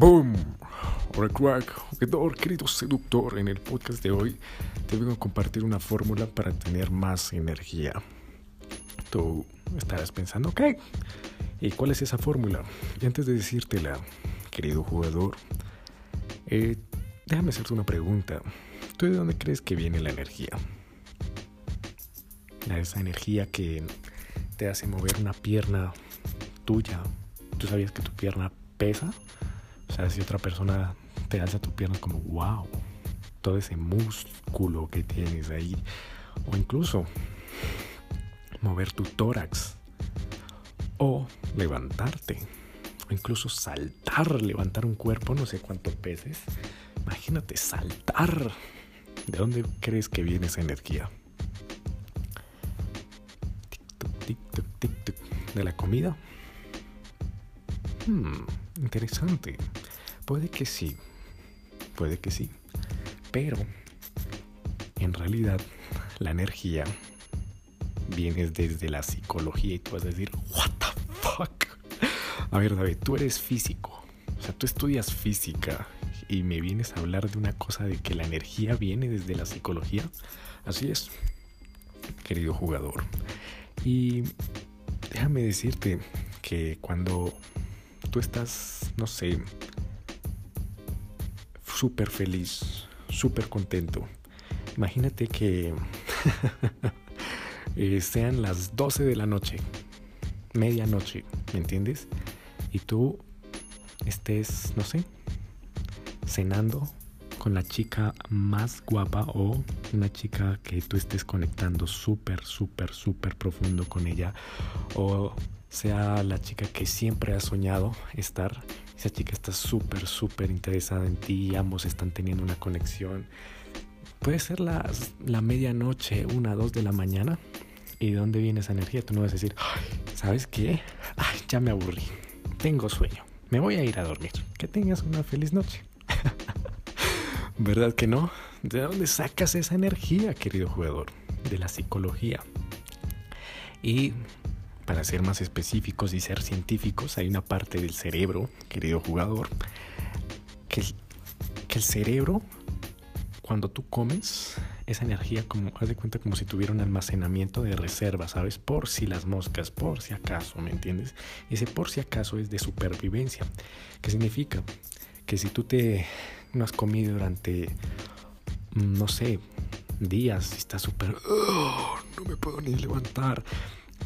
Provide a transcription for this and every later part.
¡Boom! Hola crack, jugador, querido seductor, en el podcast de hoy te vengo a compartir una fórmula para tener más energía. Tú estarás pensando, ok, ¿y cuál es esa fórmula? Y antes de decírtela, querido jugador, eh, déjame hacerte una pregunta. ¿Tú de dónde crees que viene la energía? Esa energía que te hace mover una pierna tuya. ¿Tú sabías que tu pierna pesa? O sea, si otra persona te alza tu pierna como, wow, todo ese músculo que tienes ahí. O incluso mover tu tórax. O levantarte. O incluso saltar, levantar un cuerpo, no sé cuánto peses. Imagínate saltar. ¿De dónde crees que viene esa energía? ¿De la comida? Hmm, interesante. Puede que sí, puede que sí. Pero, en realidad, la energía viene desde la psicología y tú vas a decir, what the fuck. A ver, David, tú eres físico. O sea, tú estudias física y me vienes a hablar de una cosa de que la energía viene desde la psicología. Así es, querido jugador. Y déjame decirte que cuando tú estás, no sé, súper feliz, súper contento. Imagínate que eh, sean las 12 de la noche, medianoche, ¿me entiendes? Y tú estés, no sé, cenando con la chica más guapa o una chica que tú estés conectando súper, súper, súper profundo con ella o sea la chica que siempre has soñado estar esa chica está súper, súper interesada en ti y ambos están teniendo una conexión. Puede ser la, la medianoche, una, dos de la mañana. ¿Y de dónde viene esa energía? Tú no vas a decir, ¿sabes qué? Ay, ya me aburrí. Tengo sueño. Me voy a ir a dormir. Que tengas una feliz noche. ¿Verdad que no? ¿De dónde sacas esa energía, querido jugador? De la psicología. Y para ser más específicos y ser científicos, hay una parte del cerebro, querido jugador, que, que el cerebro, cuando tú comes, esa energía como, haz de cuenta como si tuviera un almacenamiento de reserva, ¿sabes? Por si las moscas, por si acaso, ¿me entiendes? Ese por si acaso es de supervivencia. ¿Qué significa? Que si tú te no has comido durante, mm, no sé, días, y estás súper, no me puedo ni levantar,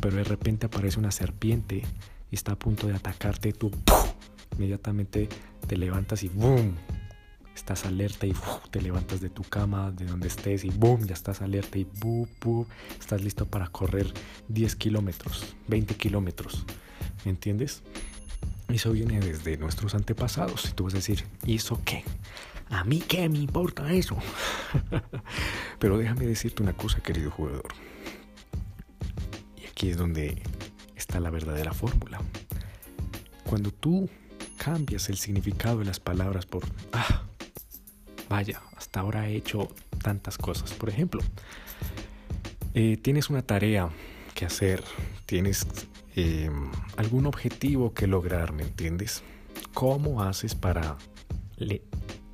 pero de repente aparece una serpiente y está a punto de atacarte, tú inmediatamente te levantas y ¡boom! Estás alerta y te levantas de tu cama, de donde estés y ¡boom! Ya estás alerta y ¡boom! estás listo para correr 10 kilómetros, 20 kilómetros. ¿Me entiendes? Eso viene desde nuestros antepasados. Y tú vas a decir, ¿y eso qué? ¿A mí qué me importa eso? Pero déjame decirte una cosa, querido jugador es donde está la verdadera fórmula. Cuando tú cambias el significado de las palabras por, ah, vaya, hasta ahora he hecho tantas cosas. Por ejemplo, eh, tienes una tarea que hacer, tienes eh, algún objetivo que lograr, ¿me entiendes? ¿Cómo haces para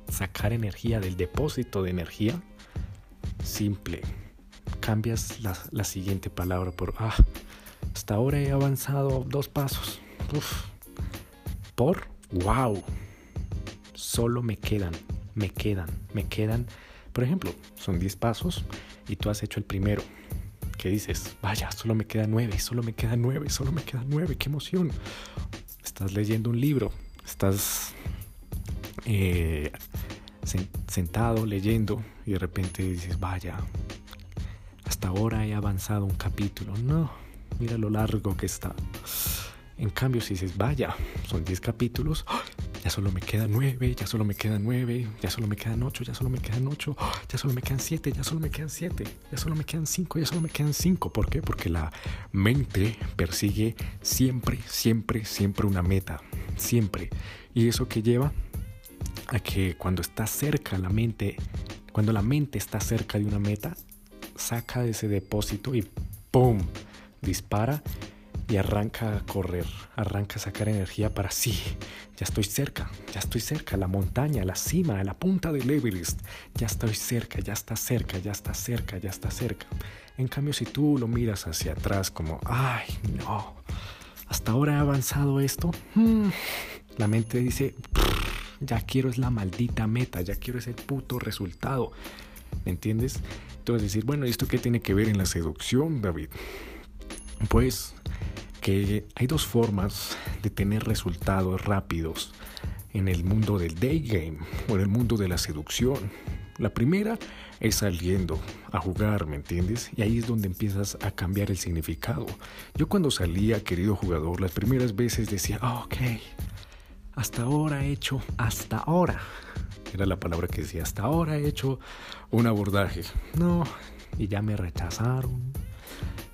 sacar energía del depósito de energía? Simple cambias la, siguiente palabra por, ah, hasta ahora he avanzado dos pasos. Por, wow, solo me quedan, me quedan, me quedan. Por ejemplo, son 10 pasos y tú has hecho el primero. ¿Qué dices? Vaya, solo me quedan nueve, solo me quedan nueve, solo me quedan nueve, qué emoción. Estás leyendo un libro, estás eh, sentado leyendo y de repente dices, vaya, hasta ahora he avanzado un capítulo. No, mira lo largo que está. En cambio, si dices, vaya, son 10 capítulos, ya solo me quedan 9, ya solo me quedan 9, ya solo me quedan 8, ya solo me quedan 8, ya solo me quedan 7, ya solo me quedan 7, ya solo me quedan 5, ya solo me quedan 5. ¿Por qué? Porque la mente persigue siempre, siempre, siempre una meta. Siempre. Y eso que lleva a que cuando está cerca la mente, cuando la mente está cerca de una meta, saca de ese depósito y ¡pum! dispara y arranca a correr, arranca a sacar energía para sí. Ya estoy cerca, ya estoy cerca, la montaña, la cima, la punta del Everest. Ya estoy cerca, ya está cerca, ya está cerca, ya está cerca. En cambio, si tú lo miras hacia atrás como, ay, no, hasta ahora ha avanzado esto, hmm, la mente dice, ya quiero es la maldita meta, ya quiero ese puto resultado. ¿Me entiendes? Entonces decir, bueno, ¿esto qué tiene que ver en la seducción, David? Pues que hay dos formas de tener resultados rápidos en el mundo del day game o en el mundo de la seducción. La primera es saliendo a jugar, ¿me entiendes? Y ahí es donde empiezas a cambiar el significado. Yo cuando salía, querido jugador, las primeras veces decía, oh, ok, hasta ahora he hecho, hasta ahora, era la palabra que decía, hasta ahora he hecho un abordaje. No, y ya me rechazaron,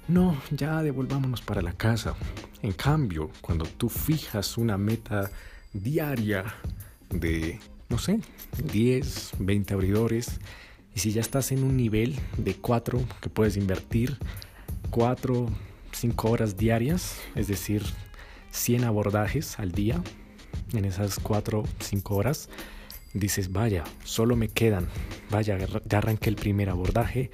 no, ya devolvámonos para la casa. En cambio, cuando tú fijas una meta diaria de, no sé, 10, 20 abridores, y si ya estás en un nivel de 4 que puedes invertir 4, 5 horas diarias, es decir, 100 abordajes al día, en esas 4, 5 horas, dices, vaya, solo me quedan, vaya, ya arranqué el primer abordaje,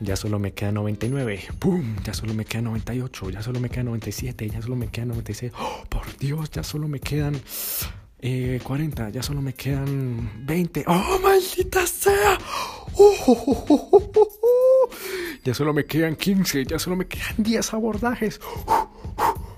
ya solo me queda 99, ¡pum! Ya solo me queda 98, ya solo me queda 97, ya solo me queda 96, ¡Oh, por Dios, ya solo me quedan 40, ya solo me quedan 20, ¡oh, maldita sea! ya solo me quedan 15, ya solo me quedan 10 abordajes.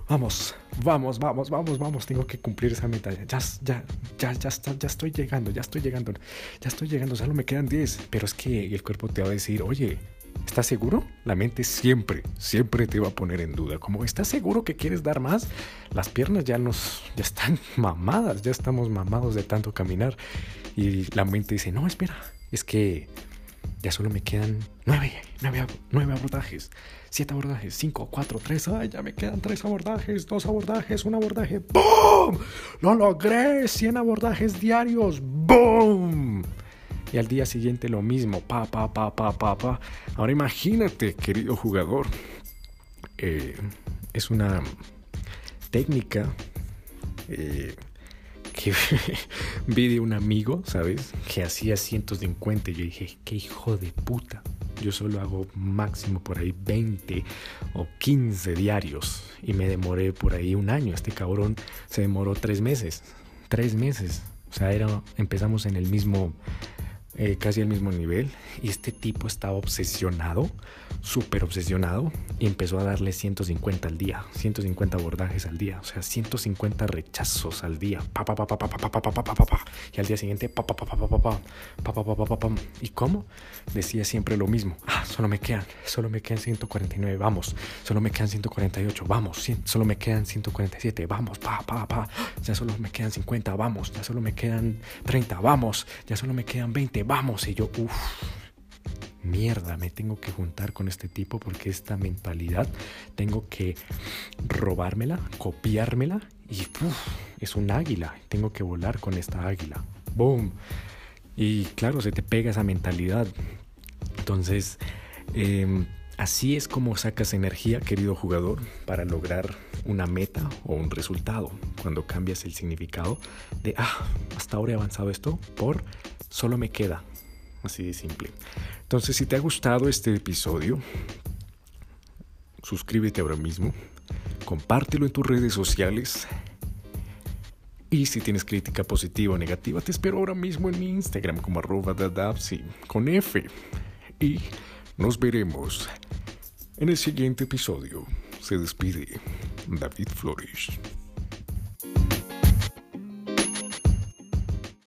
Vamos, vamos, vamos, vamos, vamos, tengo que cumplir esa meta. Ya, ya, ya, ya, ya estoy llegando, ya estoy llegando, ya estoy llegando, solo me quedan 10. Pero es que el cuerpo te va a decir, oye, ¿Estás seguro? La mente siempre, siempre te va a poner en duda. Como estás seguro que quieres dar más, las piernas ya nos, ya están mamadas, ya estamos mamados de tanto caminar. Y la mente dice, no, espera, es que ya solo me quedan nueve, nueve, nueve abordajes, siete abordajes, cinco, cuatro, tres, ay, ya me quedan tres abordajes, dos abordajes, un abordaje, ¡boom! Lo logré, cien abordajes diarios, ¡boom! y al día siguiente lo mismo, pa, pa, pa, pa, pa, pa. Ahora imagínate, querido jugador, eh, es una técnica eh, que vi de un amigo, ¿sabes? Que hacía 150 y yo dije, qué hijo de puta. Yo solo hago máximo por ahí 20 o 15 diarios y me demoré por ahí un año. Este cabrón se demoró tres meses. Tres meses. O sea, era, empezamos en el mismo eh, casi al mismo nivel. Y este tipo estaba obsesionado, súper obsesionado, y empezó a darle 150 al día, 150 abordajes al día, o sea, 150 rechazos al día. Pa, pa, pa, pa, pa, pa, pa, pa, pa. Y al día siguiente, pa, pa, pa, pa, pa, pa, pa, pa, pa, pa, pa. ¿Y cómo? Decía siempre lo mismo. Ah, solo me quedan, solo me quedan 149, vamos. Solo me quedan 148, vamos. Solo me quedan 147, vamos, pa, pa, pa. Ya solo me quedan 50, vamos. Ya solo me quedan 30, vamos. Ya solo me quedan 20, vamos. Y yo, uff, mierda, me tengo que juntar con este tipo porque esta mentalidad tengo que robármela, copiármela y es un águila. Tengo que volar con esta águila. Boom. Y claro, se te pega esa mentalidad. Entonces, eh, así es como sacas energía, querido jugador, para lograr una meta o un resultado. Cuando cambias el significado de, ah, hasta ahora he avanzado esto por solo me queda. Así de simple. Entonces, si te ha gustado este episodio, suscríbete ahora mismo, compártelo en tus redes sociales. Y si tienes crítica positiva o negativa, te espero ahora mismo en mi Instagram como arroba dadapsi con F. Y nos veremos en el siguiente episodio. Se despide David Flores.